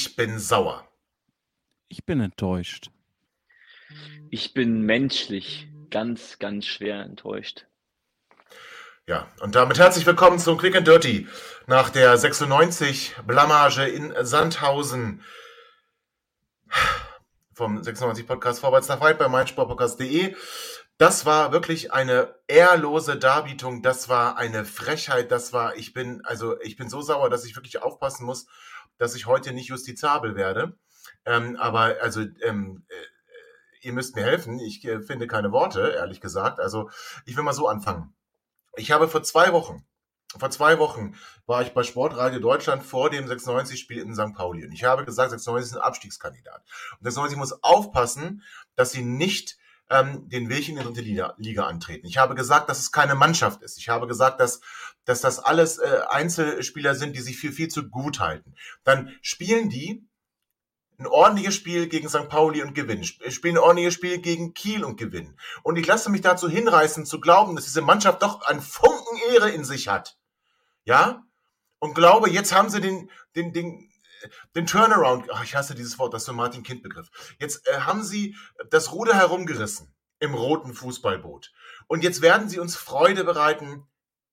Ich bin sauer. Ich bin enttäuscht. Ich bin menschlich ganz, ganz schwer enttäuscht. Ja, und damit herzlich willkommen zum Quick and Dirty nach der 96 Blamage in Sandhausen vom 96 Podcast Vorwärts nach weit bei meinsportpodcast.de. Das war wirklich eine ehrlose Darbietung, das war eine Frechheit, das war, ich bin, also ich bin so sauer, dass ich wirklich aufpassen muss, dass ich heute nicht justizabel werde. Ähm, aber also ähm, äh, ihr müsst mir helfen. Ich äh, finde keine Worte, ehrlich gesagt. Also ich will mal so anfangen. Ich habe vor zwei Wochen, vor zwei Wochen war ich bei Sportradio Deutschland vor dem 96-Spiel in St. Pauli. Und ich habe gesagt, 96 ist ein Abstiegskandidat. Und 96 muss aufpassen, dass sie nicht ähm, den Weg in die dritte Liga, Liga antreten. Ich habe gesagt, dass es keine Mannschaft ist. Ich habe gesagt, dass, dass das alles äh, Einzelspieler sind, die sich viel, viel zu gut halten. Dann spielen die ein ordentliches Spiel gegen St. Pauli und gewinnen, spielen ein ordentliches Spiel gegen Kiel und gewinnen. Und ich lasse mich dazu hinreißen, zu glauben, dass diese Mannschaft doch ein Funken Ehre in sich hat. Ja? Und glaube, jetzt haben sie den, den, den, den Turnaround, ach, ich hasse dieses Wort, das ist so Martin Kind Begriff. Jetzt äh, haben sie das Ruder herumgerissen im roten Fußballboot. Und jetzt werden sie uns Freude bereiten,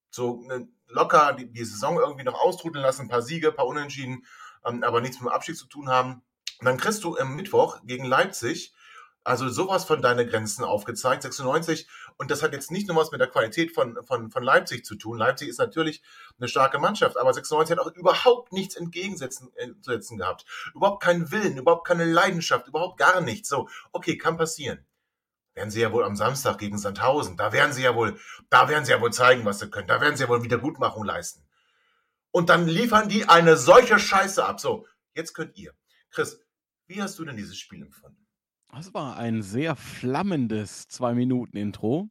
so ne, locker die, die Saison irgendwie noch austrudeln lassen, ein paar Siege, ein paar Unentschieden, ähm, aber nichts mit dem Abstieg zu tun haben. Und dann kriegst du am Mittwoch gegen Leipzig also sowas von deine Grenzen aufgezeigt, 96. Und das hat jetzt nicht nur was mit der Qualität von, von, von Leipzig zu tun. Leipzig ist natürlich eine starke Mannschaft, aber 96 hat auch überhaupt nichts entgegensetzen äh, zu setzen gehabt. Überhaupt keinen Willen, überhaupt keine Leidenschaft, überhaupt gar nichts. So, okay, kann passieren. Werden sie ja wohl am Samstag gegen Sandhausen, da werden sie ja wohl, da werden sie ja wohl zeigen, was sie können. Da werden sie ja wohl Wiedergutmachung leisten. Und dann liefern die eine solche Scheiße ab. So, jetzt könnt ihr. Chris, wie hast du denn dieses Spiel empfunden? Das war ein sehr flammendes Zwei-Minuten-Intro.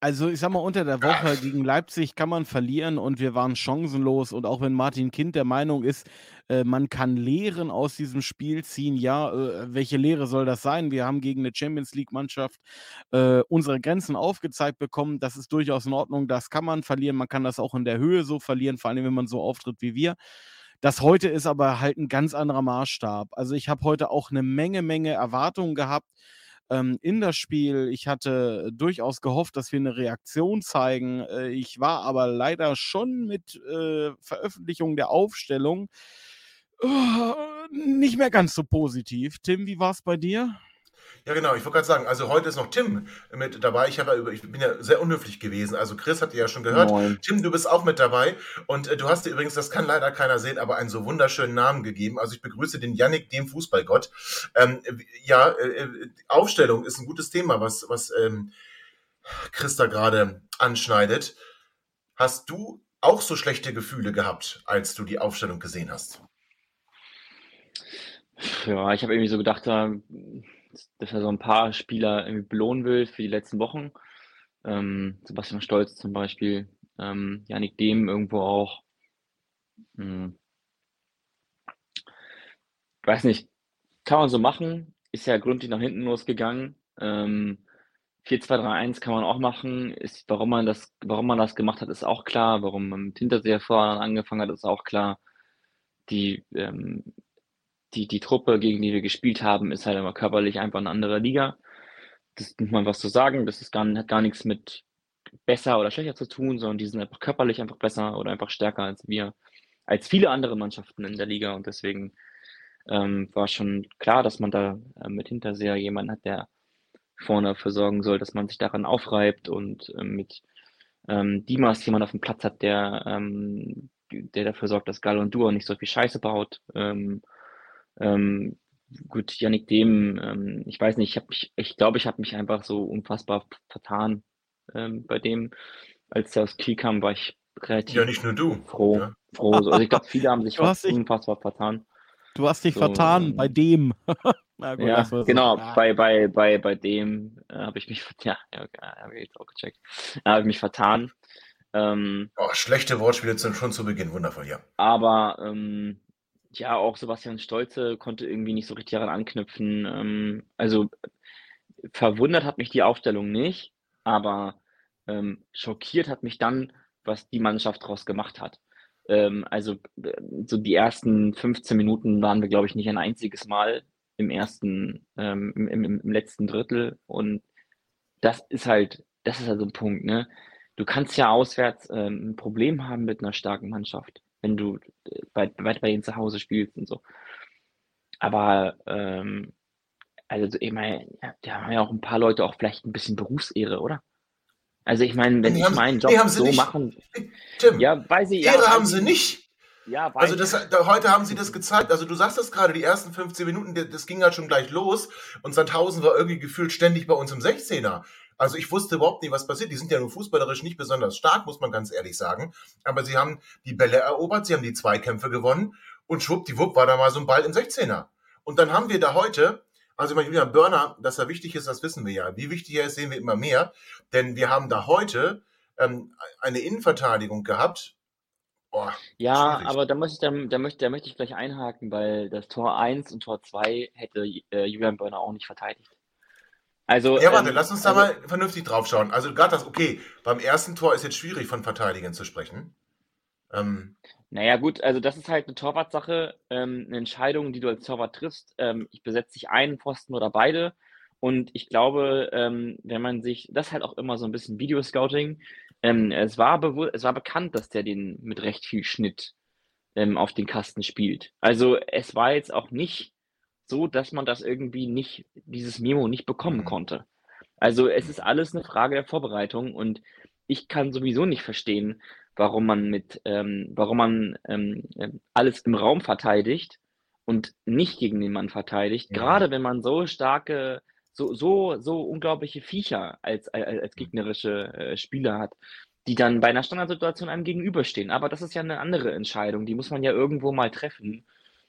also ich sag mal, unter der Woche gegen Leipzig kann man verlieren und wir waren chancenlos. Und auch wenn Martin Kind der Meinung ist, äh, man kann Lehren aus diesem Spiel ziehen, ja, äh, welche Lehre soll das sein? Wir haben gegen eine Champions League-Mannschaft äh, unsere Grenzen aufgezeigt bekommen. Das ist durchaus in Ordnung. Das kann man verlieren. Man kann das auch in der Höhe so verlieren, vor allem wenn man so auftritt wie wir. Das heute ist aber halt ein ganz anderer Maßstab. Also ich habe heute auch eine Menge, Menge Erwartungen gehabt ähm, in das Spiel. Ich hatte durchaus gehofft, dass wir eine Reaktion zeigen. Äh, ich war aber leider schon mit äh, Veröffentlichung der Aufstellung äh, nicht mehr ganz so positiv. Tim, wie war es bei dir? Ja, genau. Ich wollte gerade sagen, also heute ist noch Tim mit dabei. Ich, ja über, ich bin ja sehr unhöflich gewesen. Also Chris hat ihr ja schon gehört. Moin. Tim, du bist auch mit dabei. Und äh, du hast dir übrigens, das kann leider keiner sehen, aber einen so wunderschönen Namen gegeben. Also ich begrüße den Yannick, dem Fußballgott. Ähm, ja, äh, äh, Aufstellung ist ein gutes Thema, was, was ähm, Chris da gerade anschneidet. Hast du auch so schlechte Gefühle gehabt, als du die Aufstellung gesehen hast? Ja, ich habe irgendwie so gedacht, da dass er so ein paar Spieler irgendwie belohnen will für die letzten Wochen. Ähm, Sebastian Stolz zum Beispiel, ähm, Janik Dehm irgendwo auch. Hm. Weiß nicht, kann man so machen, ist ja gründlich nach hinten losgegangen. Ähm, 4-2-3-1 kann man auch machen. Ist, warum, man das, warum man das gemacht hat, ist auch klar. Warum man mit Hinterseher vorne angefangen hat, ist auch klar. Die ähm, die, die Truppe, gegen die wir gespielt haben, ist halt immer körperlich einfach eine andere Liga. Das muss man was zu sagen. Das ist gar, hat gar nichts mit besser oder schlechter zu tun, sondern die sind einfach körperlich einfach besser oder einfach stärker als wir, als viele andere Mannschaften in der Liga. Und deswegen ähm, war schon klar, dass man da äh, mit Hinterseher jemanden hat, der vorne dafür sorgen soll, dass man sich daran aufreibt und äh, mit ähm, Dimas jemand auf dem Platz hat, der, ähm, der dafür sorgt, dass Gall und Dua nicht so viel Scheiße baut. Ähm, ähm, gut, Yannick Dem, ähm, ich weiß nicht, ich, hab mich, ich glaube, ich habe mich einfach so unfassbar vertan ähm, bei dem. als der aus Kiel kam, war ich relativ Ja, nicht nur du. froh. Ja. froh. So. Also ich glaube, viele haben sich hast dich- unfassbar vertan. Du hast dich So, vertan ähm, bei dem. Na gut, Ja, so. genau, Ja. bei, bei, bei, bei dem äh, habe ich mich, ja, ja, okay, habe ich jetzt auch gecheckt. Da habe ich mich vertan. Ähm, Oh, schlechte Wortspiele sind schon zu Beginn. Wundervoll, ja. aber ähm, ja, auch Sebastian Stolze konnte irgendwie nicht so richtig daran anknüpfen. Ähm, also verwundert hat mich die Aufstellung nicht, aber ähm, schockiert hat mich dann, was die Mannschaft daraus gemacht hat. Ähm, also äh, so die ersten 15 Minuten waren wir, glaube ich, nicht ein einziges Mal im ersten, ähm, im, im, im letzten Drittel und das ist halt, das ist halt so ein Punkt, ne? Du kannst ja auswärts ähm, ein Problem haben mit einer starken Mannschaft, wenn du äh, bei, bei, bei denen zu Hause spielst und so. Aber ähm, also ich meine, ja, da haben ja auch ein paar Leute auch vielleicht ein bisschen Berufsehre, oder? Also ich meine, wenn Nee, ich haben- meinen nee, Job sie so nicht. machen, Tim, ja, weiß ich, ja, Ehre haben sie nicht. Ja, Also das, da, heute haben sie das gezeigt. Also du sagst das gerade, die ersten 15 Minuten, das, das ging halt schon gleich los und Sandhausen war irgendwie gefühlt ständig bei uns im 16er. Also ich wusste überhaupt nicht, was passiert. Die sind ja nur fußballerisch nicht besonders stark, muss man ganz ehrlich sagen. Aber sie haben die Bälle erobert, sie haben die Zweikämpfe gewonnen und schwuppdiwupp war da mal so ein Ball im 16er. Und dann haben wir da heute, also mein Julian Börner, dass er wichtig ist, das wissen wir ja. Wie wichtig er ist, sehen wir immer mehr. Denn wir haben da heute ähm, eine Innenverteidigung gehabt. Boah, Ja, Schwierig. aber da möchte ich, da, da, möchte, da möchte ich gleich einhaken, weil das Tor 1 und Tor 2 hätte äh, Julian Börner auch nicht verteidigt. Also, Ja, warte, ähm, lass uns da also, mal vernünftig drauf schauen. Also gerade das, okay, beim ersten Tor ist jetzt schwierig von Verteidigern zu sprechen. Ähm, Naja, gut, also das ist halt eine Torwartsache, ähm, eine Entscheidung, die du als Torwart triffst. Ähm, ich besetze dich einen Pfosten oder beide. Und ich glaube, ähm, wenn man sich, das ist halt auch immer so ein bisschen Videoscouting. Ähm, es war es war bekannt, dass der den mit recht viel Schnitt ähm, auf den Kasten spielt. Also es war jetzt auch nicht so, dass man das irgendwie nicht, dieses Memo nicht bekommen Mhm. konnte. Also es ist alles eine Frage der Vorbereitung und ich kann sowieso nicht verstehen, warum man mit, ähm, warum man ähm, ähm, alles im Raum verteidigt und nicht gegen den Mann verteidigt, Ja. gerade wenn man so starke, so, so, so unglaubliche Viecher als, als, Mhm. als gegnerische äh, Spieler hat, die dann bei einer Standardsituation einem gegenüberstehen. Aber das ist ja eine andere Entscheidung, die muss man ja irgendwo mal treffen.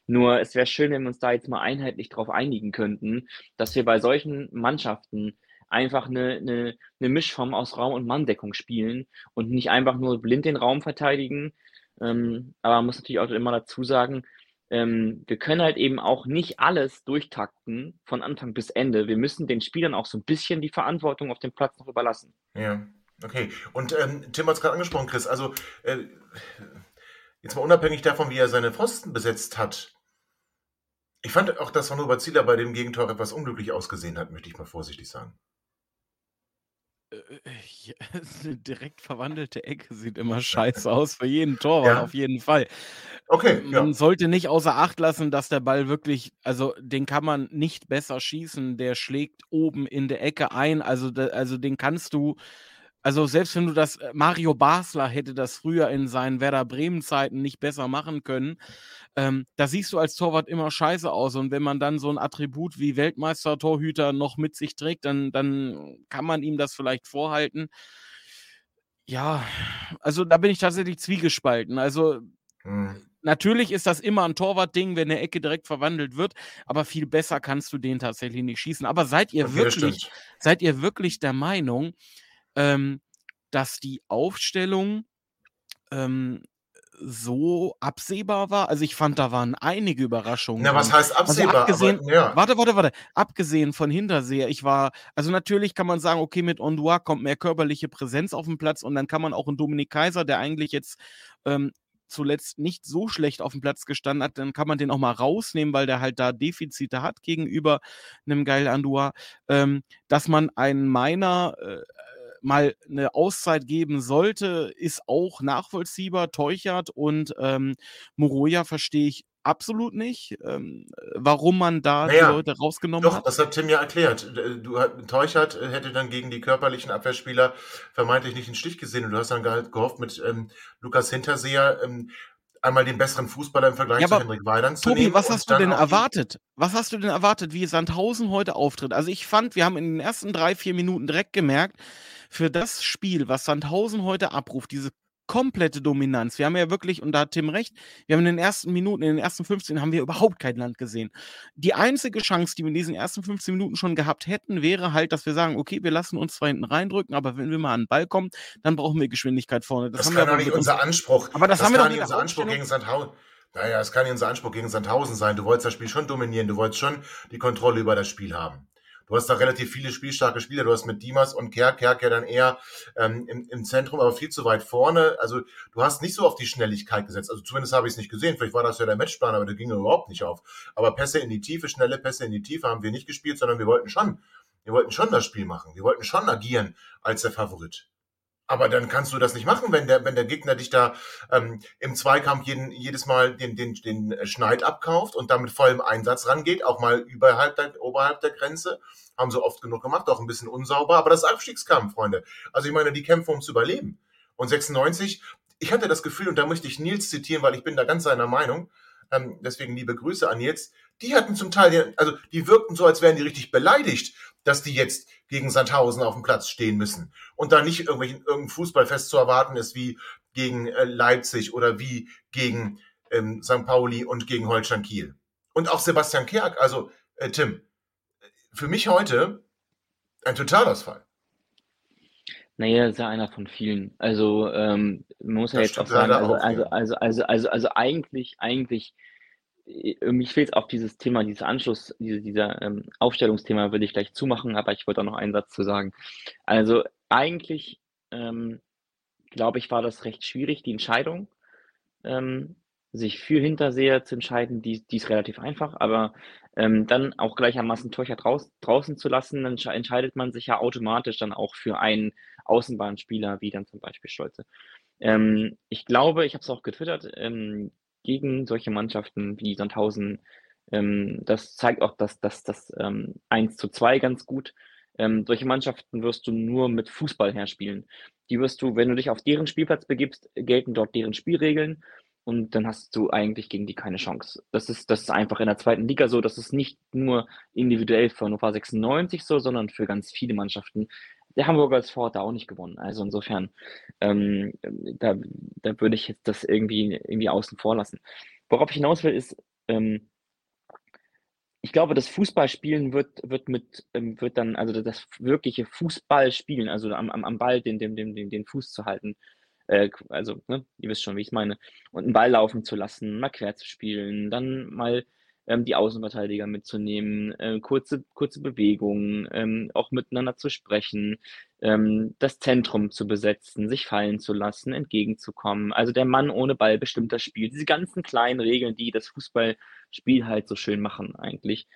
Nur es wäre schön, wenn wir uns da jetzt mal einheitlich drauf einigen könnten, dass wir bei solchen Mannschaften einfach eine, eine, eine Mischform aus Raum- und Manndeckung spielen und nicht einfach nur blind den Raum verteidigen. Ähm, aber man muss natürlich auch immer dazu sagen, ähm, wir können halt eben auch nicht alles durchtakten von Anfang bis Ende. Wir müssen den Spielern auch so ein bisschen die Verantwortung auf dem Platz noch überlassen. ja, okay. Und ähm, Tim hat es gerade angesprochen, Chris. Also äh, jetzt mal unabhängig davon, wie er seine Pfosten besetzt hat. Ich fand auch, dass Van Oberzieler bei dem Gegentor etwas unglücklich ausgesehen hat, möchte ich mal vorsichtig sagen. Äh, ja, eine direkt verwandelte Ecke sieht immer scheiße aus für jeden Torwart, Ja. auf jeden Fall. Okay, Man ja. sollte nicht außer Acht lassen, dass der Ball wirklich, also den kann man nicht besser schießen. Der schlägt oben in der Ecke ein. Also, also den kannst du, also selbst wenn du das, äh, Mario Basler hätte das früher in seinen Werder Bremen-Zeiten nicht besser machen können. Ähm, da siehst du als Torwart immer scheiße aus. Und wenn man dann so ein Attribut wie Weltmeister-Torhüter noch mit sich trägt, dann, dann kann man ihm das vielleicht vorhalten. Ja, also da bin ich tatsächlich zwiegespalten. Also Hm. Natürlich ist das immer ein Torwartding, wenn eine Ecke direkt verwandelt wird, aber viel besser kannst du den tatsächlich nicht schießen. Aber seid ihr Okay, wirklich, seid ihr wirklich der Meinung, ähm, dass die Aufstellung ähm, so absehbar war? Also ich fand, da waren einige Überraschungen. Na, was heißt absehbar? abgesehen- aber, ja. Warte, warte, warte. Abgesehen von Hinterseher, ich war, also natürlich kann man sagen, okay, mit Ondua kommt mehr körperliche Präsenz auf den Platz und dann kann man auch einen Dominik Kaiser, der eigentlich jetzt ähm, zuletzt nicht so schlecht auf dem Platz gestanden hat, dann kann man den auch mal rausnehmen, weil der halt da Defizite hat gegenüber einem Geil Andua, ähm, dass man einen Meiner äh, mal eine Auszeit geben sollte, ist auch nachvollziehbar. Teuchert und ähm, Moroja verstehe ich absolut nicht, ähm, warum man da Naja, die Leute rausgenommen Doch, hat. das hat Tim ja erklärt. Du, Teuchert hätte dann gegen die körperlichen Abwehrspieler vermeintlich nicht den Stich gesehen und du hast dann ge- gehofft, mit ähm, Lukas Hinterseher ähm, einmal den besseren Fußballer im Vergleich Ja, zu Henrik Weidand zu Tobi, nehmen. was hast du denn erwartet? Was hast du denn erwartet, wie Sandhausen heute auftritt? Also ich fand, wir haben in den ersten drei, vier Minuten direkt gemerkt, für das Spiel, was Sandhausen heute abruft, diese komplette Dominanz. Wir haben ja wirklich, und da hat Tim recht, wir haben in den ersten Minuten, in den ersten 15 haben wir überhaupt kein Land gesehen. Die einzige Chance, die wir in diesen ersten 15 Minuten schon gehabt hätten, wäre halt, dass wir sagen, okay, wir lassen uns zwar hinten reindrücken, aber wenn wir mal an den Ball kommen, dann brauchen wir Geschwindigkeit vorne. Das, das kann doch nicht unser Anspruch. Aber das, das haben wir doch nicht unser Anspruch gegen Sandhausen. Naja, es kann nicht unser Anspruch gegen Sandhausen sein. Du wolltest das Spiel schon dominieren, du wolltest schon die Kontrolle über das Spiel haben. Du hast da relativ viele spielstarke Spieler. Du hast mit Dimas und Kerk, Kerk ja dann eher ähm, im, im Zentrum, aber viel zu weit vorne. Also du hast nicht so auf die Schnelligkeit gesetzt. Also zumindest habe ich es nicht gesehen. Vielleicht war das ja der Matchplan, aber der ging überhaupt nicht auf. Aber Pässe in die Tiefe, schnelle Pässe in die Tiefe haben wir nicht gespielt, sondern wir wollten schon, wir wollten schon das Spiel machen. Wir wollten schon agieren als der Favorit. Aber dann kannst du das nicht machen, wenn der, wenn der Gegner dich da ähm, im Zweikampf jeden, jedes Mal den, den, den Schneid abkauft und damit vollem Einsatz rangeht, auch mal überhalb der, oberhalb der Grenze. Haben sie oft genug gemacht, auch ein bisschen unsauber. Aber das Abstiegskampf, Freunde. Also ich meine, die kämpfen um zu überleben. Und 96, ich hatte das Gefühl, und da möchte ich Nils zitieren, weil ich bin da ganz seiner Meinung, ähm, deswegen liebe Grüße an Nils, die hatten zum Teil, also die wirkten so, als wären die richtig beleidigt, dass die jetzt gegen Sandhausen auf dem Platz stehen müssen und da nicht irgendwelchen irgendein Fußballfest zu erwarten ist wie gegen äh, Leipzig oder wie gegen ähm, St. Pauli und gegen Holstein Kiel. Und auch Sebastian Kerk, also äh, Tim, für mich heute ein Totalausfall. Naja, ist ja einer von vielen. Also ähm, man muss ja das jetzt auch sagen, also, also, also, also, also, also eigentlich, eigentlich äh, mich fehlt auch dieses Thema, dieses Anschluss, diese, dieser ähm, Aufstellungsthema würde ich gleich zumachen, aber ich wollte auch noch einen Satz zu sagen. Also eigentlich, ähm, glaube ich, war das recht schwierig, die Entscheidung, ähm, sich für Hinterseher zu entscheiden, die, die ist relativ einfach, aber ähm, dann auch gleichermaßen Torcher draus, draußen zu lassen, dann entscheidet man sich ja automatisch dann auch für einen Außenbahnspieler, wie dann zum Beispiel Stolze. Ähm, ich glaube, ich habe es auch getwittert, ähm, gegen solche Mannschaften wie Sandhausen. Ähm, das zeigt auch, dass das, das ähm, 1 zu 2 ganz gut. Ähm, solche Mannschaften wirst du nur mit Fußball herspielen. Die wirst du, wenn du dich auf deren Spielplatz begibst, gelten dort deren Spielregeln und dann hast du eigentlich gegen die keine Chance. Das ist, das ist einfach in der zweiten Liga so. Das ist nicht nur individuell für Hannover 96 so, sondern für ganz viele Mannschaften der Hamburger SV hat da auch nicht gewonnen. Also insofern, ähm, da, da würde ich jetzt das irgendwie, irgendwie außen vor lassen. Worauf ich hinaus will, ist, ähm, ich glaube, das Fußballspielen wird, wird mit, ähm, wird dann, also das wirkliche Fußballspielen, also am, am, am Ball den, den, den, den Fuß zu halten, äh, also, ne, ihr wisst schon, wie ich meine, und einen Ball laufen zu lassen, mal quer zu spielen, dann mal ähm, die Außenverteidiger mitzunehmen, äh, kurze, kurze Bewegungen, ähm, auch miteinander zu sprechen, ähm, das Zentrum zu besetzen, sich fallen zu lassen, entgegenzukommen. Also der Mann ohne Ball bestimmt das Spiel. Diese ganzen kleinen Regeln, die das Fußballspiel halt so schön machen eigentlich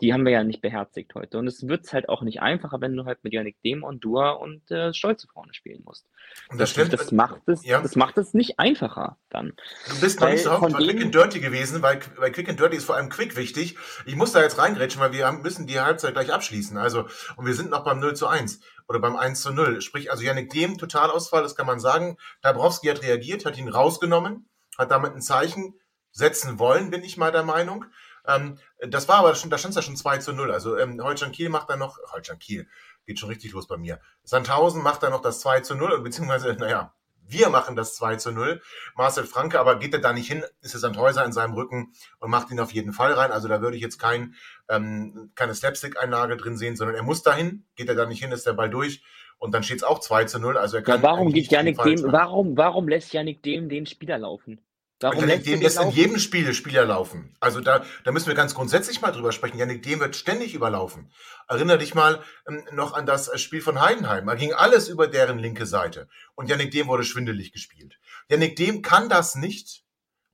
die haben wir ja nicht beherzigt heute. Und es wird halt auch nicht einfacher, wenn du halt mit Dem und Dua und äh, Stolze vorne spielen musst. Und das, das, das macht es, ja. das macht es nicht einfacher dann. Du bist noch nicht so oft bei Quick and Dirty gewesen, weil bei Quick and Dirty ist vor allem Quick wichtig. Ich muss da jetzt reingrätschen, weil wir müssen die Halbzeit gleich abschließen. Also, und wir sind noch beim 0 zu 1 oder beim 1 zu 0. Sprich, also Janik Dem, Totalausfall, das kann man sagen. Dabrowski hat reagiert, hat ihn rausgenommen, hat damit ein Zeichen setzen wollen, bin ich mal der Meinung. Ähm, das war aber schon, da stand es ja schon 2 zu 0. Also ähm, Holstein Kiel macht dann noch, Holstein Kiel, geht schon richtig los bei mir. Sandhausen macht dann noch das 2 zu 0, beziehungsweise, naja, wir machen das 2 zu 0. Marcel Franke, aber geht er da nicht hin, ist der Sandhäuser in seinem Rücken und macht ihn auf jeden Fall rein. Also da würde ich jetzt kein, ähm, keine Slapstick-Einlage drin sehen, sondern er muss dahin. Geht er da nicht hin, ist der Ball durch. Und dann steht es auch 2 zu 0. Also er kann ja, warum geht Janik dem, warum, warum lässt Janik dem den Spieler laufen? Warum Janik Dehm lässt in jedem Spiel Spieler laufen. Also da, da müssen wir ganz grundsätzlich mal drüber sprechen. Janik Dehm wird ständig überlaufen. Erinner dich mal ähm, noch an das äh, Spiel von Heidenheim. Da ging alles über deren linke Seite. Und Janik Dehm wurde schwindelig gespielt. Janik Dehm kann das nicht.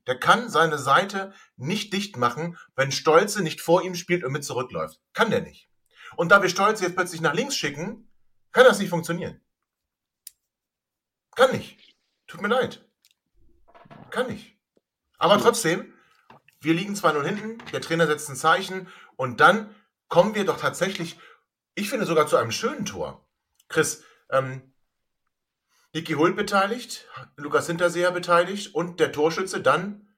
Der kann seine Seite nicht dicht machen, wenn Stolze nicht vor ihm spielt und mit zurückläuft. Kann der nicht. Und da wir Stolze jetzt plötzlich nach links schicken, kann das nicht funktionieren. Kann nicht. Tut mir leid. Kann nicht. Aber trotzdem, wir liegen 2-0 hinten, der Trainer setzt ein Zeichen und dann kommen wir doch tatsächlich, ich finde sogar zu einem schönen Tor. Chris, ähm, Niki Hult beteiligt, Lukas Hinterseher beteiligt und der Torschütze dann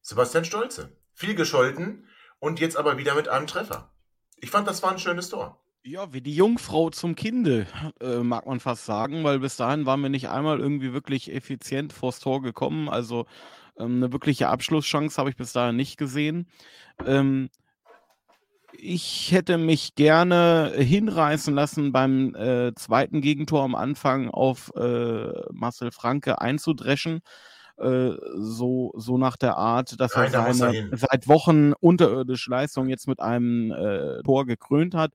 Sebastian Stolze. Viel gescholten und jetzt aber wieder mit einem Treffer. Ich fand, das war ein schönes Tor. Ja, wie die Jungfrau zum Kinde, äh, mag man fast sagen, weil bis dahin waren wir nicht einmal irgendwie wirklich effizient vors Tor gekommen. Also ähm, eine wirkliche Abschlusschance habe ich bis dahin nicht gesehen. Ähm, ich hätte mich gerne hinreißen lassen, beim äh, zweiten Gegentor am Anfang auf äh, Marcel Franke einzudreschen. Äh, so, so nach der Art, dass Nein, da er seine hin. seit Wochen unterirdische Leistung jetzt mit einem äh, Tor gekrönt hat.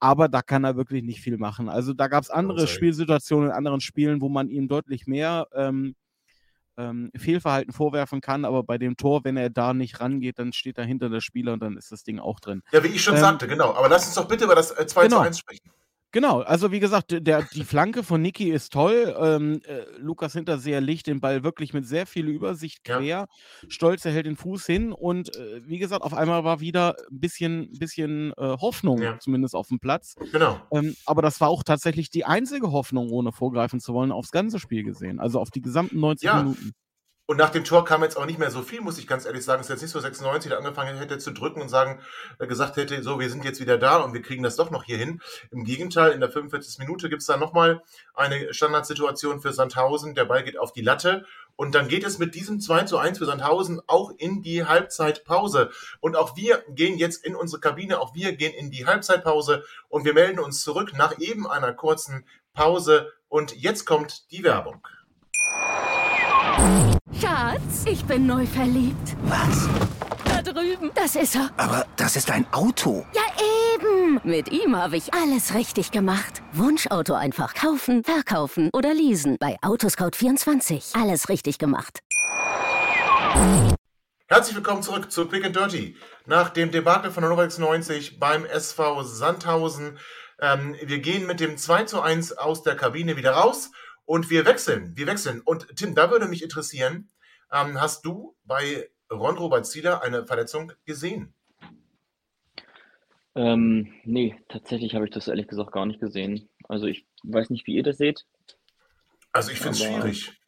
Aber da kann er wirklich nicht viel machen. Also da gab es andere er. Spielsituationen in anderen Spielen, wo man ihm deutlich mehr ähm, ähm, Fehlverhalten vorwerfen kann, aber bei dem Tor, wenn er da nicht rangeht, dann steht er hinter der Spieler und dann ist das Ding auch drin. Ja, wie ich schon Ähm, sagte, genau. Aber lass uns doch bitte über das äh, 2 Genau. zu 1 sprechen. Genau, also wie gesagt, der, die Flanke von Niki ist toll. Ähm, äh, Lukas Hinterseher legt den Ball wirklich mit sehr viel Übersicht Ja. quer. Stolze hält den Fuß hin und äh, wie gesagt, auf einmal war wieder ein bisschen, bisschen äh, Hoffnung, Ja. zumindest auf dem Platz. Genau. Ähm, aber das war auch tatsächlich die einzige Hoffnung, ohne vorgreifen zu wollen, aufs ganze Spiel gesehen. Also auf die gesamten 90 Ja. Minuten. Und nach dem Tor kam jetzt auch nicht mehr so viel, muss ich ganz ehrlich sagen. Es ist jetzt nicht so 96, der angefangen hätte zu drücken und sagen, äh, gesagt hätte, so, wir sind jetzt wieder da und wir kriegen das doch noch hier hin. Im Gegenteil, in der 45. Minute gibt's da nochmal eine Standardsituation für Sandhausen. Der Ball geht auf die Latte. Und dann geht es mit diesem 2 zu 1 für Sandhausen auch in die Halbzeitpause. Und auch wir gehen jetzt in unsere Kabine, auch wir gehen in die Halbzeitpause und wir melden uns zurück nach eben einer kurzen Pause. Und jetzt kommt die Werbung. Schatz, ich bin neu verliebt. Was? Da drüben. Das ist er. Aber das ist ein Auto. Ja, eben. Mit ihm habe ich alles richtig gemacht. Wunschauto einfach kaufen, verkaufen oder leasen. Bei Autoscout24. Alles richtig gemacht. Herzlich willkommen zurück zu Quick and Dirty. Nach dem Debakel von Hannover 96 beim SV Sandhausen. Ähm, wir gehen mit dem 2 zu 1 aus der Kabine wieder raus und wir wechseln. Wir wechseln. Und Tim, da würde mich interessieren, ähm, hast du bei Ron Robert Zieler eine Verletzung gesehen? Ähm, nee, tatsächlich habe ich das ehrlich gesagt gar nicht gesehen. Also ich weiß nicht, wie ihr das seht. Also ich finde es schwierig.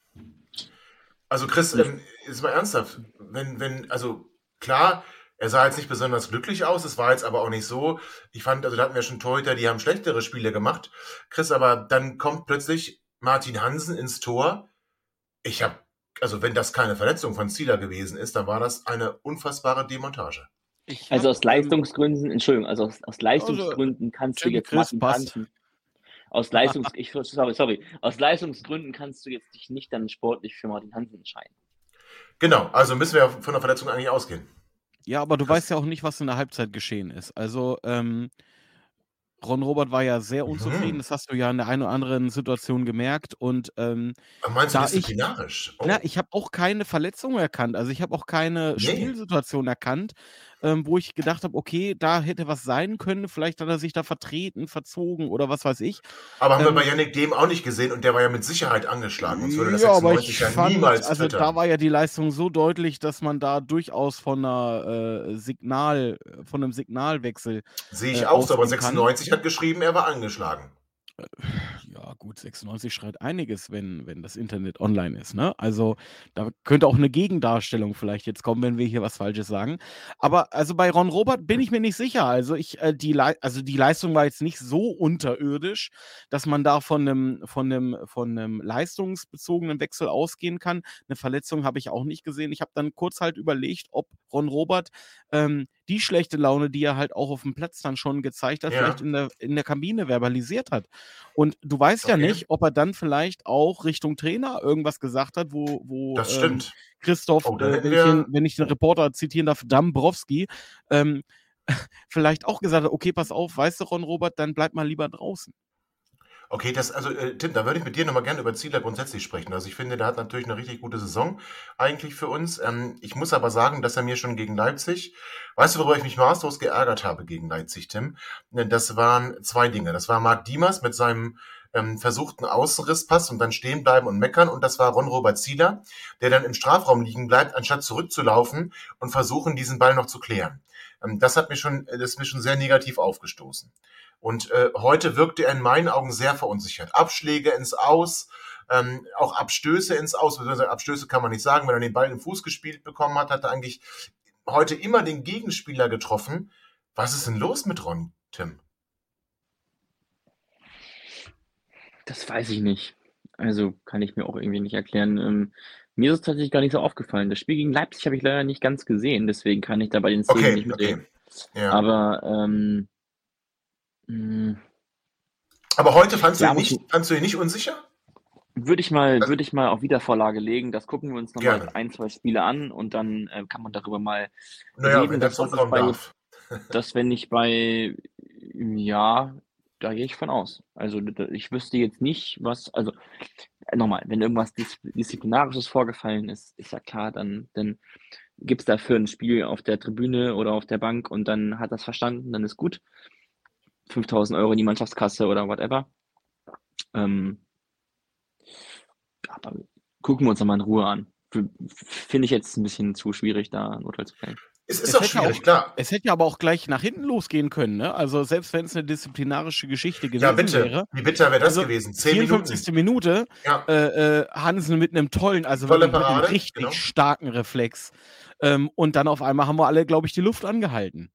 Also Chris, ähm, ist mal ernsthaft, wenn, wenn, also klar, er sah jetzt nicht besonders glücklich aus, es war jetzt aber auch nicht so. Ich fand, also da hatten wir schon Torhüter, die haben schlechtere Spiele gemacht. Chris, aber dann kommt plötzlich Martin Hansen ins Tor. Ich habe, also wenn das keine Verletzung von Zieler gewesen ist, dann war das eine unfassbare Demontage. Ich Also hab, aus Leistungsgründen, Entschuldigung, also aus, aus Leistungsgründen kannst du jetzt Chris, Martin passt. Hansen. Aus Leistungs, ich, sorry, sorry. Aus Leistungsgründen kannst du jetzt dich nicht dann sportlich für Martin Hansen entscheiden. Genau, also müssen wir von der Verletzung eigentlich ausgehen. Ja, aber du Krass. weißt ja auch nicht, was in der Halbzeit geschehen ist. Also, ähm, Ron Robert war ja sehr unzufrieden, Mhm. das hast du ja in der einen oder anderen Situation gemerkt. Und ähm, Aber meinst du Da ich- disziplinarisch? Oh. na, ich habe auch keine Verletzung erkannt. Also ich habe auch keine Nee. Spielsituation erkannt, ähm, wo ich gedacht habe, okay, da hätte was sein können. Vielleicht hat er sich da vertreten, verzogen oder was weiß ich. Aber haben Ähm, wir bei Yannick Dem auch nicht gesehen und der war ja mit Sicherheit angeschlagen. Uns würde das ja, aber 96 ich ja fand, niemals also twittern. da war ja die Leistung so deutlich, dass man da durchaus von einer äh, Signal, von einem Signalwechsel Sehe ich äh, auch so, aber ausgehen kann. 96 hat geschrieben, er war angeschlagen. Ja, gut, 96 schreit einiges, wenn, wenn das Internet online ist, ne? Also, da könnte auch eine Gegendarstellung vielleicht jetzt kommen, wenn wir hier was Falsches sagen. Aber also bei Ron Robert bin ich mir nicht sicher. Also ich, äh, die also die Leistung war jetzt nicht so unterirdisch, dass man da von einem, von einem, von einem leistungsbezogenen Wechsel ausgehen kann. Eine Verletzung habe ich auch nicht gesehen. Ich habe dann kurz halt überlegt, ob Ron Robert ähm, die schlechte Laune, die er halt auch auf dem Platz dann schon gezeigt hat, Ja. vielleicht in der, in der Kabine verbalisiert hat. Und du weißt ja Okay. nicht, ob er dann vielleicht auch Richtung Trainer irgendwas gesagt hat, wo, wo Das ähm, stimmt. Christoph, Oh, äh, wenn, ich den, wenn ich den Reporter zitieren darf, Dambrowski, ähm, vielleicht auch gesagt hat, okay, pass auf, weißt du, Ron Robert, dann bleib mal lieber draußen. Okay, das, also äh, Tim, da würde ich mit dir nochmal gerne über Zieler grundsätzlich sprechen. Also ich finde, der hat natürlich eine richtig gute Saison eigentlich für uns. Ähm, ich muss aber sagen, dass er mir schon gegen Leipzig, weißt du, worüber ich mich maßlos geärgert habe gegen Leipzig, Tim? Das waren zwei Dinge. Das war Marc Diemers mit seinem ähm, versuchten Außenrisspass und dann stehen bleiben und meckern. Und das war Ron-Robert Zieler, der dann im Strafraum liegen bleibt, anstatt zurückzulaufen und versuchen, diesen Ball noch zu klären. Ähm, das hat mir schon, das ist mir schon sehr negativ aufgestoßen. Und äh, heute wirkte er in meinen Augen sehr verunsichert. Abschläge ins Aus, ähm, auch Abstöße ins Aus, beziehungsweise Abstöße kann man nicht sagen, wenn er den Ball im Fuß gespielt bekommen hat, hat er eigentlich heute immer den Gegenspieler getroffen. Was ist denn los mit Ron, Tim? Das weiß ich nicht. Also kann ich mir auch irgendwie nicht erklären. Ähm, mir ist es tatsächlich gar nicht so aufgefallen. Das Spiel gegen Leipzig habe ich leider nicht ganz gesehen, deswegen kann ich da bei den Szenen Okay, nicht mitreden. okay. Ja. Aber ähm, mh, Aber heute fandst du, Ja, ihn muss nicht, fandst du ihn nicht unsicher? würde ich mal, würde ich mal auf Wiedervorlage legen. Das gucken wir uns nochmal Gerne. ein, zwei Spiele an und dann äh, kann man darüber mal Naja, reden. wenn der dass, das bei, darf. dass wenn ich bei, ja, da gehe ich von aus. Also ich wüsste jetzt nicht, was, also nochmal, wenn irgendwas Dis Disziplinarisches vorgefallen ist, ist ja klar, dann, dann gibt es dafür ein Spiel auf der Tribüne oder auf der Bank und dann hat das verstanden, dann ist gut. 5000 Euro in die Mannschaftskasse oder whatever. Ähm, aber gucken wir uns nochmal in Ruhe an. Finde ich jetzt ein bisschen zu schwierig, da ein Urteil zu fällen. Es ist Es doch hätte schwierig, auch- klar. Es hätte ja aber auch gleich nach hinten losgehen können, ne? Also selbst wenn es eine disziplinarische Geschichte gewesen Ja, bitte. wäre. Wie bitter wäre das Also, gewesen? Zehn Minuten. 54. Minute, Ja. äh, äh, Hansen mit einem tollen, also Tolle wirklich mit einem richtig genau. starken Reflex. Ähm, und dann auf einmal haben wir alle, glaube ich, die Luft angehalten.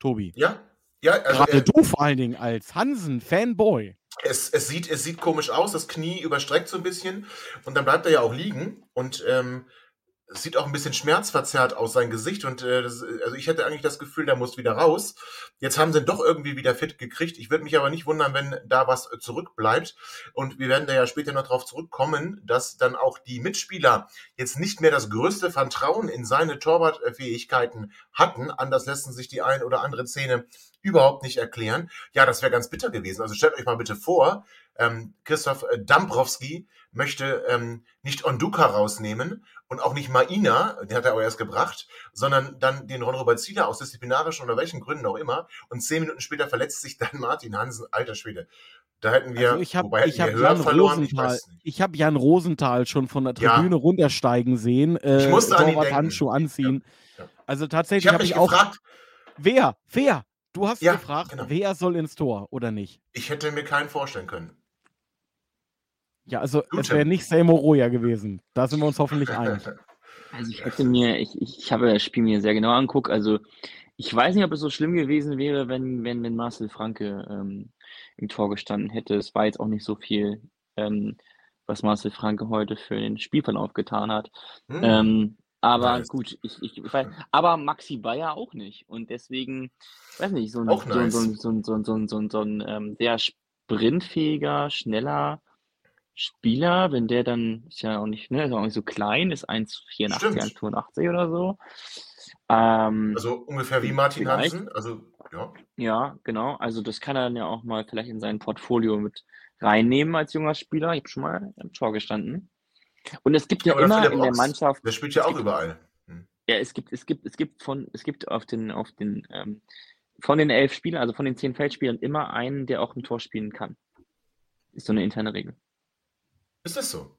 Tobi. Ja? Ja, also Gerade er, du vor allen Dingen als Hansen-Fanboy. es, es, sieht, es sieht komisch aus, das Knie überstreckt so ein bisschen und dann bleibt er ja auch liegen und ähm, es sieht auch ein bisschen schmerzverzerrt aus, sein Gesicht und äh, also ich hätte eigentlich das Gefühl, der muss wieder raus. Jetzt haben sie ihn doch irgendwie wieder fit gekriegt. Ich würde mich aber nicht wundern, wenn da was zurückbleibt und wir werden da ja später noch drauf zurückkommen, dass dann auch die Mitspieler jetzt nicht mehr das größte Vertrauen in seine Torwartfähigkeiten hatten. Anders lassen sich die ein oder andere Szene überhaupt nicht erklären. Ja, das wäre ganz bitter gewesen. Also stellt euch mal bitte vor, ähm, Christoph äh, Dambrowski möchte ähm, nicht Onduka rausnehmen und auch nicht Maina, den hat er aber erst gebracht, sondern dann den Ron-Robert Zieler aus disziplinarischen oder welchen Gründen auch immer und zehn Minuten später verletzt sich dann Martin Hansen, alter Schwede. Da hätten wir, Also ich habe wobei ich hab Jan verloren, ich Rosenthal, ich habe Jan Rosenthal schon von der Ja. Tribüne runtersteigen sehen. Äh, Ich musste an ihn. Handschuh anziehen. Ja, ja. Also Ich tatsächlich habe habe mich ich auch. gefragt, Wer? Wer? Du hast Ja, gefragt, genau. wer soll ins Tor oder nicht? ich hätte mir keinen vorstellen können. Ja, also Gut, es wäre nicht Selmo Roya gewesen. Da sind wir uns hoffentlich einig. Also ich hätte mir, ich, ich, ich habe das Spiel mir sehr genau angeguckt. Also ich weiß nicht, ob es so schlimm gewesen wäre, wenn, wenn, wenn Marcel Franke ähm, im Tor gestanden hätte. Es war jetzt auch nicht so viel, ähm, was Marcel Franke heute für den Spielverlauf getan hat. Hm. Ähm, aber Nice. gut, ich, ich, ich weiß, aber Maxi Bayer auch nicht. Und deswegen, weiß nicht, so ein, Auch so, ein- so, ein- nice. so, ein- so, ein- so, ein- so, ein- so ein ähm, sehr sprintfähiger, schneller Spieler, wenn der dann, ist ja auch nicht, ne, ist auch nicht so klein, ist 1,84, Stimmt. 1,85 oder so. Ähm, Also ungefähr wie Martin Vielleicht. Hansen. Also, ja. ja, genau. Also das kann er dann ja auch mal vielleicht in sein Portfolio mit reinnehmen als junger Spieler. Ich habe schon mal im Tor gestanden. Und es gibt ja, Ja, immer in der Mannschaft, Der spielt ja auch gibt- überall. Hm. ja, es gibt, es gibt, es gibt von, es gibt auf den, auf den, ähm, von den elf Spielern, also von den zehn Feldspielern, immer einen, der auch im Tor spielen kann. Ist so eine interne Regel. Ist das so?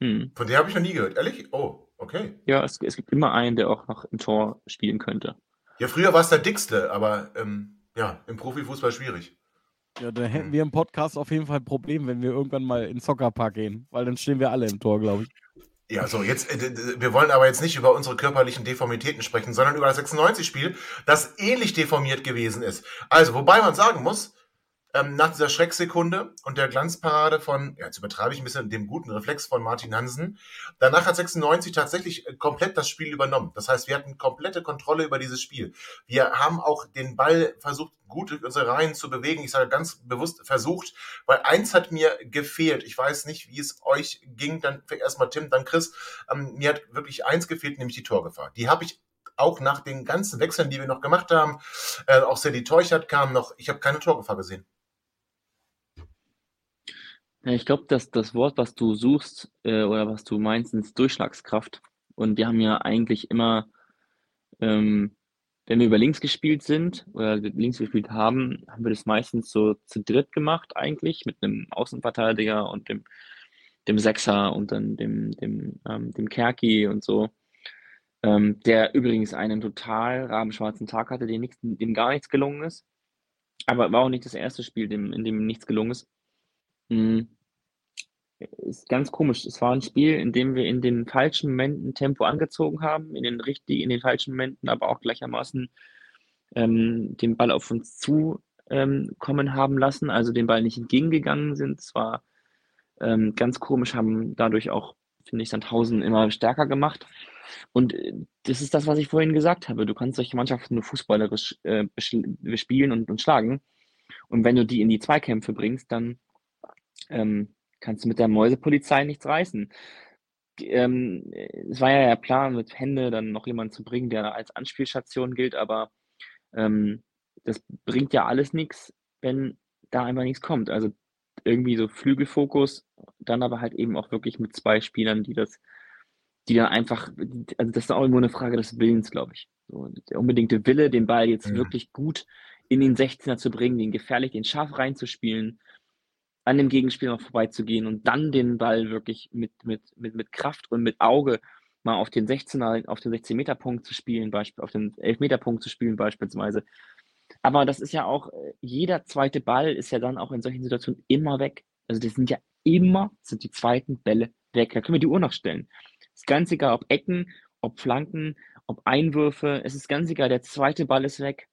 Hm. Von der habe ich noch nie gehört. Ehrlich? Oh, okay. Ja, es, es gibt immer einen, der auch noch im Tor spielen könnte. Ja, früher war es der Dickste, aber ähm, ja, im Profifußball schwierig. Ja, da hätten Hm. wir im Podcast auf jeden Fall ein Problem, wenn wir irgendwann mal in den Soccerpark gehen, weil dann stehen wir alle im Tor, glaube ich. Ja, so, jetzt, äh, wir wollen aber jetzt nicht über unsere körperlichen Deformitäten sprechen, sondern über das 96-Spiel, das ähnlich deformiert gewesen ist. Also, wobei man sagen muss, ähm, nach dieser Schrecksekunde und der Glanzparade von, ja, jetzt übertreibe ich ein bisschen, dem guten Reflex von Martin Hansen, danach hat 96 tatsächlich äh, komplett das Spiel übernommen. Das heißt, wir hatten komplette Kontrolle über dieses Spiel. Wir haben auch den Ball versucht, gut durch unsere Reihen zu bewegen. Ich sage ganz bewusst versucht, weil eins hat mir gefehlt. Ich weiß nicht, wie es euch ging. Dann erstmal Tim, dann Chris. Ähm, mir hat wirklich eins gefehlt, nämlich die Torgefahr. Die habe ich auch nach den ganzen Wechseln, die wir noch gemacht haben, äh, auch Sadie Teuchert kam noch, ich habe keine Torgefahr gesehen. Ja, ich glaube, dass das Wort, was du suchst äh, oder was du meinst, ist Durchschlagskraft. Und wir haben ja eigentlich immer, ähm, wenn wir über links gespielt sind oder links gespielt haben, haben wir das meistens so zu dritt gemacht eigentlich mit einem Außenverteidiger und dem, dem Sechser und dann dem, dem, ähm, dem Kerki und so. Ähm, der übrigens einen total rabenschwarzen Tag hatte, dem, nichts, dem gar nichts gelungen ist. Aber war auch nicht das erste Spiel, dem, in dem nichts gelungen ist. Mhm. Ist ganz komisch. Es war ein Spiel, in dem wir in den falschen Momenten Tempo angezogen haben, in den richtigen, in den falschen Momenten, aber auch gleichermaßen ähm, den Ball auf uns zu ähm, haben lassen, also den Ball nicht entgegengegangen sind. Es war Ähm, ganz komisch haben dadurch auch, finde ich, Sandhausen immer stärker gemacht. Und äh, das ist das, was ich vorhin gesagt habe. Du kannst solche Mannschaften nur fußballerisch äh, bespielen und, und schlagen. Und wenn du die in die Zweikämpfe bringst, dann ähm, kannst du mit der Mäusepolizei nichts reißen. Ähm, es war ja der Plan, mit Hände dann noch jemanden zu bringen, der als Anspielstation gilt, aber ähm, das bringt ja alles nichts, wenn da einfach nichts kommt. Also irgendwie so Flügelfokus, dann aber halt eben auch wirklich mit zwei Spielern, die das, die dann einfach, also das ist auch immer eine Frage des Willens, glaube ich. So, der unbedingte Wille, den Ball jetzt mhm. wirklich gut in den 16er zu bringen, den gefährlich, den scharf reinzuspielen, an dem Gegenspieler noch vorbeizugehen und dann den Ball wirklich mit, mit, mit, mit Kraft und mit Auge mal auf den 16er, auf den 16-Meter-Punkt zu spielen, auf den 11-Meter-Punkt zu spielen beispielsweise. Aber das ist ja auch, äh, jeder zweite Ball ist ja dann auch in solchen Situationen immer weg. Also das sind ja immer, sind die zweiten Bälle weg. Da können wir die Uhr noch stellen. ist ganz egal, ob Ecken, ob Flanken, ob Einwürfe, es ist ganz egal, der zweite Ball ist weg.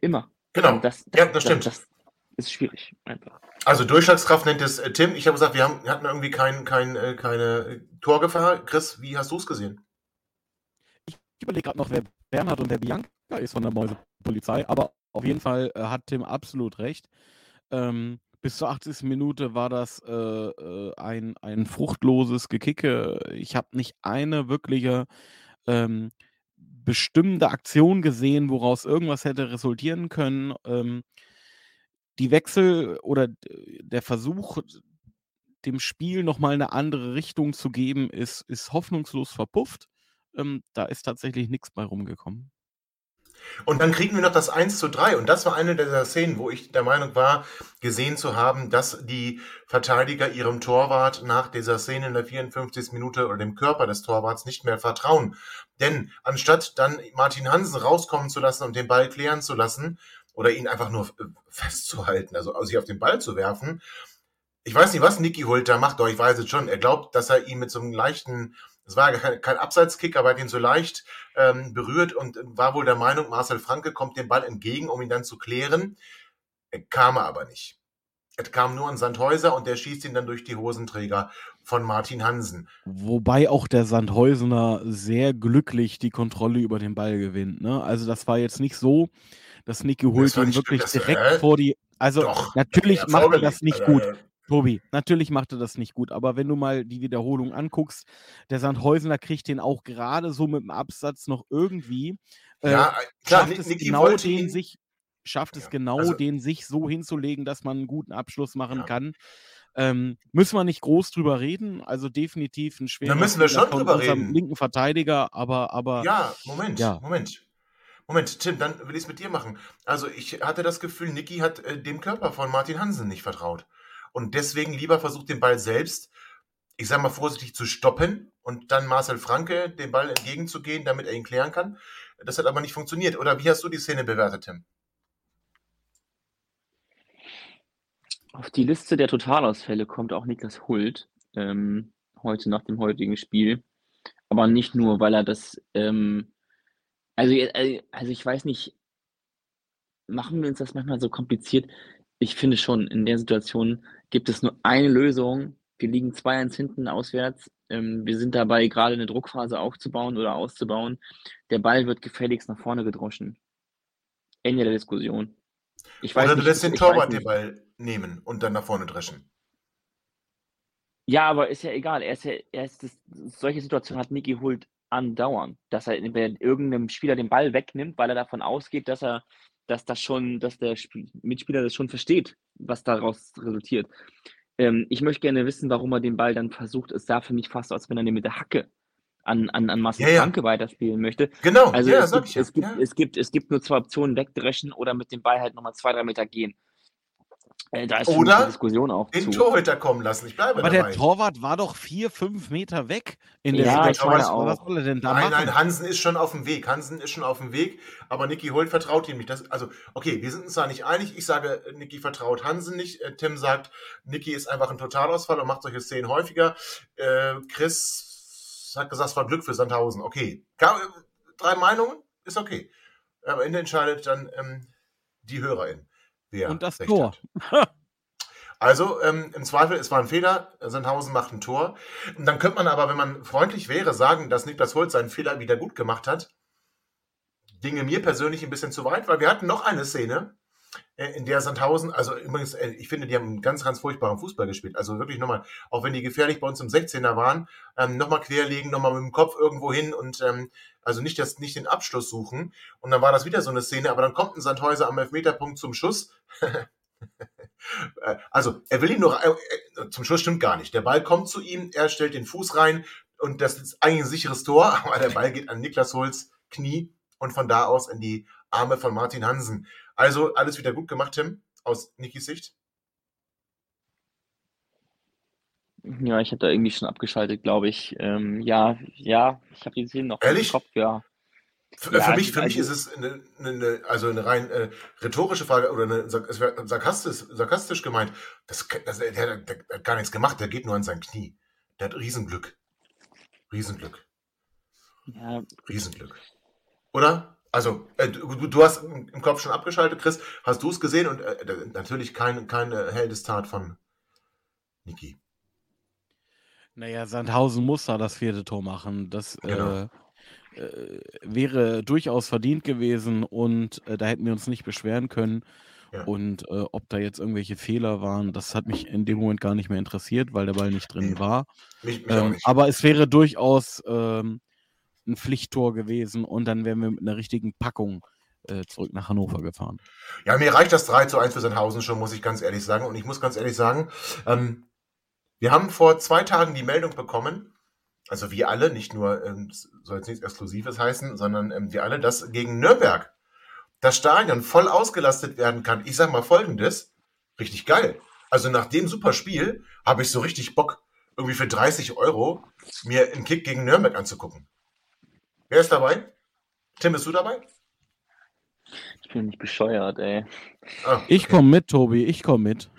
Immer. Genau. Das, das, ja, das stimmt. Das, ist schwierig, einfach. Also Durchschlagskraft nennt es äh, Tim. Ich habe gesagt, wir, haben, wir hatten irgendwie kein, kein, äh, keine Torgefahr. Chris, wie hast du es gesehen? Ich überlege gerade noch, wer Bernhard und wer Bianca ist von der Mäusepolizei, aber auf jeden Fall äh, hat Tim absolut recht. Ähm, bis zur 80. Minute war das äh, äh, ein, ein fruchtloses Gekicke. Ich habe nicht eine wirkliche ähm, bestimmte Aktion gesehen, woraus irgendwas hätte resultieren können. Ähm, die Wechsel oder der Versuch, dem Spiel nochmal eine andere Richtung zu geben, ist, ist hoffnungslos verpufft. Ähm, da ist tatsächlich nichts bei rumgekommen. Und dann kriegen wir noch das 1 zu 3. Und das war eine dieser Szenen, wo ich der Meinung war, gesehen zu haben, dass die Verteidiger ihrem Torwart nach dieser Szene in der 54. Minute oder dem Körper des Torwarts nicht mehr vertrauen. Denn anstatt dann Martin Hansen rauskommen zu lassen und den Ball klären zu lassen, oder ihn einfach nur äh, festzuhalten, also, sich auf den Ball zu werfen. Ich weiß nicht, was Niki Hult da macht, doch ich weiß es schon. Er glaubt, dass er ihn mit so einem leichten, es war kein, kein Abseitskick, aber er hat ihn so leicht ähm, berührt und war wohl der Meinung, Marcel Franke kommt dem Ball entgegen, um ihn dann zu klären. Er kam er aber nicht. Er kam nur an Sandhäuser und der schießt ihn dann durch die Hosenträger von Martin Hansen. Wobei auch der Sandhäusener sehr glücklich die Kontrolle über den Ball gewinnt. Ne? Also das war jetzt nicht so, dass Niki Hult ihn wirklich das, direkt äh, vor die. Also doch, natürlich macht er das nicht gut. Tobi, natürlich macht er das nicht gut, aber wenn du mal die Wiederholung anguckst, der Sandhäusener kriegt den auch gerade so mit dem Absatz noch irgendwie. Äh, ja, klar, schafft es Niki genau den sich, schafft ja, es genau also, den sich so hinzulegen, dass man einen guten Abschluss machen ja. kann. Ähm, müssen wir nicht groß drüber reden, also definitiv ein schwerer. Da müssen wir schon drüber reden. linken Verteidiger, aber, aber. Ja, Moment, ja. Moment. Moment, Tim, dann will ich es mit dir machen. Also ich hatte das Gefühl, Niki hat äh, dem Körper von Martin Hansen nicht vertraut. Und deswegen lieber versucht, den Ball selbst, ich sage mal vorsichtig, zu stoppen und dann Marcel Franke den Ball entgegenzugehen, damit er ihn klären kann. Das hat aber nicht funktioniert. Oder wie hast du die Szene bewertet, Tim? Auf die Liste der Totalausfälle kommt auch Niklas Hult ähm, heute nach dem heutigen Spiel. Aber nicht nur, weil er das ähm, also, äh, also ich weiß nicht, machen wir uns das manchmal so kompliziert? Ich finde schon, in der Situation gibt es nur eine Lösung. Wir liegen 2-1 hinten auswärts. Ähm, wir sind dabei, gerade eine Druckphase aufzubauen oder auszubauen. Der Ball wird gefälligst nach vorne gedroschen. Ende der Diskussion. Ich weiß oder du lässt den Torwart den Ball nehmen und dann nach vorne dreschen. Ja, aber ist ja egal. Er ist ja, er ist das, solche Situationen hat Niki Hult andauern, dass er irgendeinem Spieler den Ball wegnimmt, weil er davon ausgeht, dass er, dass das schon, dass der Mitspieler das schon versteht, was daraus resultiert. Ähm, ich möchte gerne wissen, warum er den Ball dann versucht. Es sah für mich fast aus, wenn er den mit der Hacke an, an, an Marcel ja, ja. Franke weiterspielen möchte. Genau, also ja, es, gibt, es, gibt, es, gibt, es gibt nur zwei Optionen, wegdreschen oder mit dem Ball halt nochmal zwei, drei Meter gehen. Äh, da ist Oder Diskussion auch den zu. Torhüter kommen lassen. Ich bleibe Aber dabei. der Torwart war doch vier, fünf Meter weg in der ja, Situation. Was soll er denn da nein, machen? Nein, Hansen ist schon auf dem Weg. Hansen ist schon auf dem Weg, aber Niki Holt vertraut ihm nicht. Das, also, okay, wir sind uns da nicht einig. Ich sage, Niki vertraut Hansen nicht. Äh, Tim sagt, Niki ist einfach ein Totalausfall und macht solche Szenen häufiger. Äh, Chris hat gesagt, es war Glück für Sandhausen. Okay. Drei Meinungen? Ist okay. Am Ende entscheidet dann ähm, die Hörerin. Wer und das Tor. Also ähm, im Zweifel, es war ein Fehler, Sandhausen macht ein Tor. Und dann könnte man aber, wenn man freundlich wäre, sagen, dass Niklas Holz seinen Fehler wieder gut gemacht hat. Dinge mir persönlich ein bisschen zu weit, weil wir hatten noch eine Szene, in der Sandhausen, also übrigens, äh, ich finde, die haben ganz, ganz furchtbaren Fußball gespielt. Also wirklich nochmal, auch wenn die gefährlich bei uns im 16er waren, ähm, nochmal querlegen, nochmal mit dem Kopf irgendwo hin und ähm, also nicht, das, nicht den Abschluss suchen. Und dann war das wieder so eine Szene, aber dann kommt ein Sandhäuser am Elfmeterpunkt zum Schuss. Äh, also, er will ihn nur, äh, zum Schluss stimmt gar nicht. Der Ball kommt zu ihm, er stellt den Fuß rein und das ist eigentlich ein sicheres Tor, aber der Ball geht an Niklas Holz Knie und von da aus in die Arme von Martin Hansen. Also alles wieder gut gemacht, Tim, aus Nikis Sicht? Ja, ich habe da irgendwie schon abgeschaltet, glaube ich. Ähm, ja, ja, ich habe die Szene noch Ehrlich? im Kopf, ja. Für, Ja, für mich, für mich ist es eine, eine, also eine rein äh, rhetorische Frage oder eine, es wäre sarkastisch, sarkastisch gemeint. Das, das, der, der, der hat gar nichts gemacht, der geht nur an sein Knie. Der hat Riesenglück. Riesenglück. Ja, Riesenglück. Oder? Also, äh, du, du hast im Kopf schon abgeschaltet, Chris. Hast du es gesehen? Und äh, natürlich kein, keine Heldestat von Niki. Naja, Sandhausen muss da das vierte Tor machen. Das Genau. äh, äh, wäre durchaus verdient gewesen und äh, da hätten wir uns nicht beschweren können. Ja. Und äh, ob da jetzt irgendwelche Fehler waren, das hat mich in dem Moment gar nicht mehr interessiert, weil der Ball nicht drin Nee. war. Mich, mich Ähm, aber es wäre durchaus ähm, ein Pflichttor gewesen und dann wären wir mit einer richtigen Packung äh, zurück nach Hannover gefahren. Ja, mir reicht das 3 zu 1 für Sandhausen schon, muss ich ganz ehrlich sagen. Und ich muss ganz ehrlich sagen, ähm, wir haben vor zwei Tagen die Meldung bekommen, also wir alle, nicht nur, ähm, soll jetzt nichts Exklusives heißen, sondern ähm, wir alle, dass gegen Nürnberg das Stadion voll ausgelastet werden kann. Ich sag mal folgendes, richtig geil. Also nach dem super Spiel habe ich so richtig Bock, irgendwie für 30 Euro mir einen Kick gegen Nürnberg anzugucken. Wer ist dabei? Tim, bist du dabei? ich bin nicht bescheuert, ey. Ah, Ich okay. komme mit, Tobi, ich komme mit.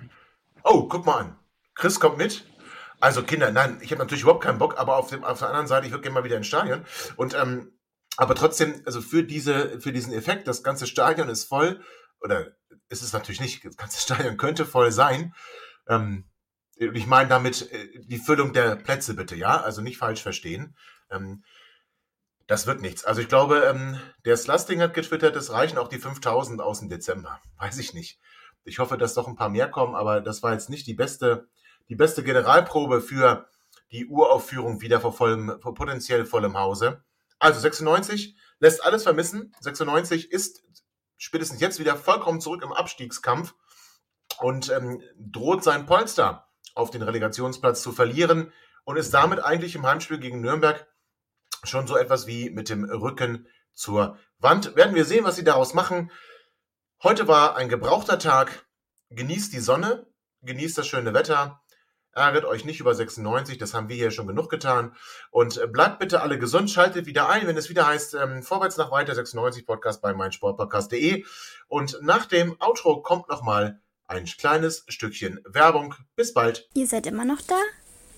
Oh, guck mal an. Chris kommt mit. Also Kinder, nein, ich habe natürlich überhaupt keinen Bock, aber auf, dem, auf der anderen Seite, ich würde gerne mal wieder ins Stadion. Und ähm, aber trotzdem, also für diese, für diesen Effekt, das ganze Stadion ist voll, oder ist es natürlich nicht, das ganze Stadion könnte voll sein. Ähm, ich meine damit äh, die Füllung der Plätze bitte, ja? Also nicht falsch verstehen. Ähm, das wird nichts. Also ich glaube, ähm, der Slasting hat getwittert, es reichen auch die 5000 aus dem Dezember. Weiß ich nicht. Ich hoffe, dass doch ein paar mehr kommen, aber das war jetzt nicht die beste, die beste Generalprobe für die Uraufführung wieder vor vollem, vor potenziell vollem Hause. Also 96 lässt alles vermissen. 96 ist spätestens jetzt wieder vollkommen zurück im Abstiegskampf und ähm, droht sein Polster auf den Relegationsplatz zu verlieren und ist damit eigentlich im Heimspiel gegen Nürnberg schon so etwas wie mit dem Rücken zur Wand. Werden wir sehen, was sie daraus machen. Heute war ein gebrauchter Tag. Genießt die Sonne, genießt das schöne Wetter. Ärgert euch nicht über 96, das haben wir hier schon genug getan. Und äh, bleibt bitte alle gesund, schaltet wieder ein, wenn es wieder heißt, ähm, vorwärts nach weiter 96 Podcast bei meinsportpodcast.de. Und nach dem Outro kommt nochmal ein kleines Stückchen Werbung. Bis bald. Ihr seid immer noch da?